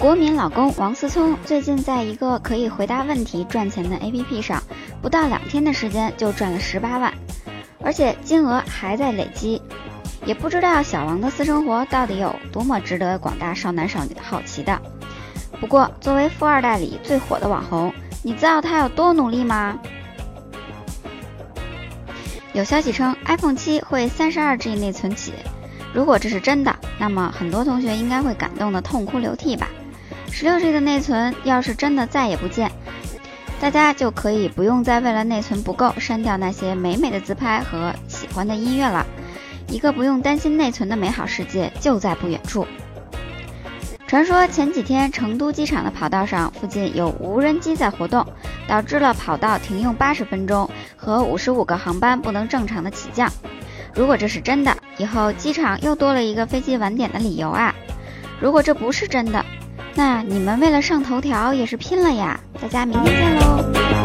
国民老公王思聪最近在一个可以回答问题赚钱的 APP 上，不到两天的时间就赚了十八万，而且金额还在累积。也不知道小王的私生活到底有多么值得广大少男少女好奇的。不过，作为富二代里最火的网红，你知道他有多努力吗？有消息称，iPhone 七会三十二 G 内存起。如果这是真的，那么很多同学应该会感动的痛哭流涕吧。十六 G 的内存要是真的再也不见，大家就可以不用再为了内存不够删掉那些美美的自拍和喜欢的音乐了。一个不用担心内存的美好世界就在不远处。传说前几天成都机场的跑道上附近有无人机在活动，导致了跑道停用八十分钟和五十五个航班不能正常的起降。如果这是真的，以后机场又多了一个飞机晚点的理由啊！如果这不是真的，那你们为了上头条也是拼了呀！大家明天见喽。